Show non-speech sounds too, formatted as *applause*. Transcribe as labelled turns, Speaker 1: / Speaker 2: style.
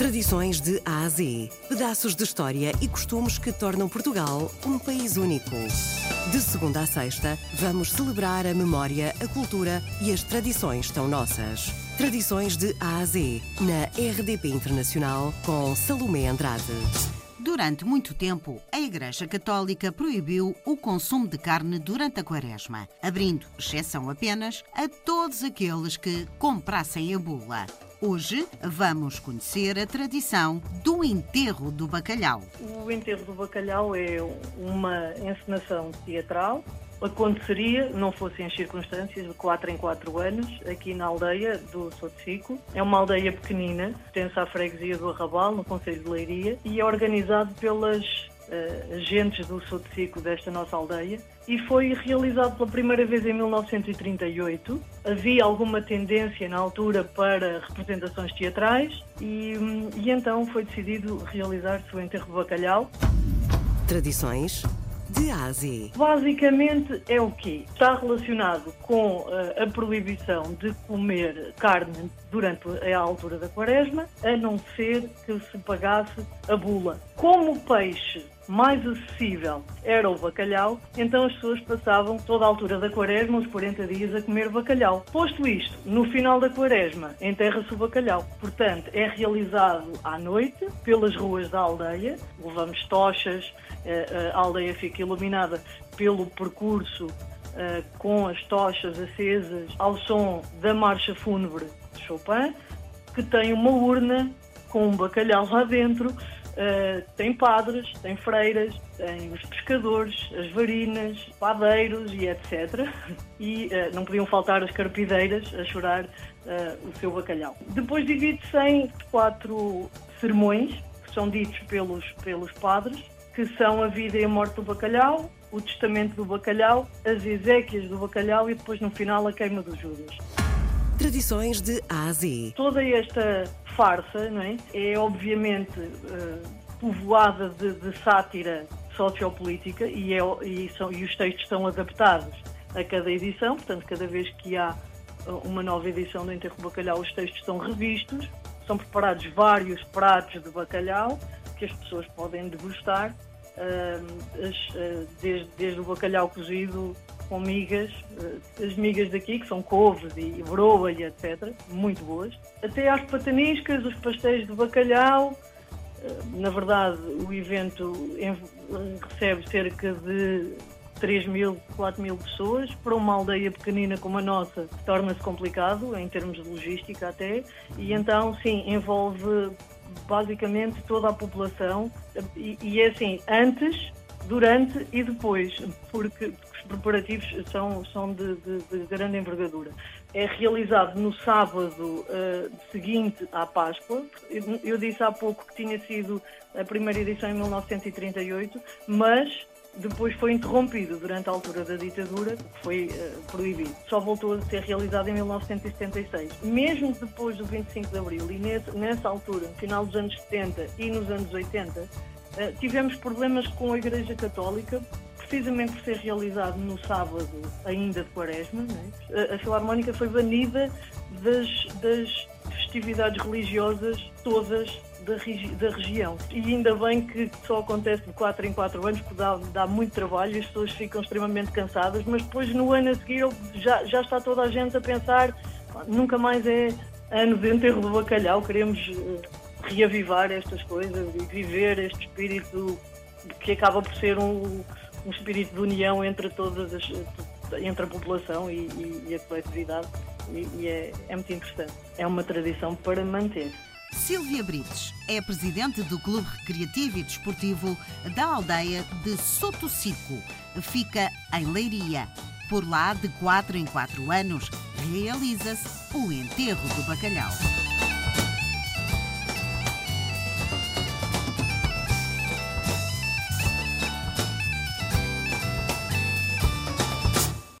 Speaker 1: Tradições de A a Z. Pedaços de história e costumes que tornam Portugal um país único. De segunda a sexta, vamos celebrar a memória, a cultura e as tradições tão nossas. Tradições de A a Z, na RDP Internacional, com Salomé Andrade.
Speaker 2: Durante muito tempo, a Igreja Católica proibiu o consumo de carne durante a Quaresma, abrindo exceção apenas a todos aqueles que comprassem a bula. Hoje vamos conhecer a tradição do enterro do bacalhau.
Speaker 3: O enterro do bacalhau é uma encenação teatral. Aconteceria, não fossem as circunstâncias, de 4 em 4 anos, aqui na aldeia do Sotocico. É uma aldeia pequenina, pertence à freguesia do Arrabal, no Conselho de Leiria, e é organizado pelas uh, agentes do Sotocico desta nossa aldeia e foi realizado pela primeira vez em 1938. Havia alguma tendência na altura para representações teatrais e, e então foi decidido realizar-se o enterro bacalhau.
Speaker 1: Tradições de Ásia.
Speaker 3: Basicamente é o quê? Está relacionado com uh, a proibição de comer carne durante a altura da quaresma, a não ser que se pagasse a bula. Como o peixe mais acessível era o bacalhau, então as pessoas passavam toda a altura da quaresma, os 40 dias, a comer bacalhau. Posto isto, no final da quaresma, enterra-se o bacalhau. Portanto, é realizado à noite, pelas ruas da aldeia, levamos tochas, eh, a aldeia fica iluminada pelo percurso eh, com as tochas acesas ao som da marcha fúnebre de Chopin, que tem uma urna com um bacalhau lá dentro Uh, tem padres, tem freiras, tem os pescadores, as varinas, padeiros e etc. *laughs* E uh, não podiam faltar as carpideiras a chorar uh, o seu bacalhau. Depois divide-se em quatro sermões, que são ditos pelos, pelos padres, que são a vida e a morte do bacalhau, o testamento do bacalhau, as exéquias do bacalhau e depois no final a queima dos Judas.
Speaker 1: Tradições de Ásia.
Speaker 3: Toda esta farsa não é, é obviamente uh, povoada de, de, sátira sociopolítica e, é, e, são, e os textos estão adaptados a cada edição, portanto, cada vez que há eh, uma nova edição do Enterro Bacalhau, os textos são revistos, são preparados vários pratos de bacalhau que as pessoas podem degustar, uh, desde, desde o bacalhau cozido com migas, eh, as migas daqui, que são couves e broa e etc., muito boas, até às pataniscas, os pastéis de bacalhau. Eh, na verdade, o evento recebe cerca de 3 mil, 4 mil pessoas. Para uma aldeia pequenina como a nossa, torna-se complicado, em termos de logística até, e então, sim, envolve basicamente toda a população. E, e é assim, antes, durante e depois, porque preparativos são, são de, de, de grande envergadura. É realizado no sábado uh, seguinte à Páscoa. Eu, disse há pouco que tinha sido a primeira edição em 1938, mas depois foi interrompido durante a altura da ditadura, foi uh, proibido. Só voltou a ser realizado em 1976. Mesmo depois do 25 de Abril e nesse, nessa altura, no final dos anos 70 e nos anos 80, eh, tivemos problemas com a Igreja Católica precisamente por ser realizado no sábado ainda de quaresma, é? a Filarmónica foi banida das, das festividades religiosas todas da, regi da, região. E ainda bem que só acontece de 4 em 4 anos, porque dá, dá muito trabalho e as pessoas ficam extremamente cansadas, mas depois no ano a seguir já, já está toda a gente a pensar nunca mais é ano de enterro do bacalhau, queremos uh, reavivar estas coisas e viver este espírito que acaba por ser um, um espírito de união entre todas as, entre a população e, e, e a coletividade e, e é, é muito interessante. É uma tradição para manter.
Speaker 2: Silvia Brites é presidente do Clube Recreativo e Desportivo da aldeia de Sotocico. Fica em Leiria. Por lá, de 4 em 4 anos, realiza-se o enterro do bacalhau.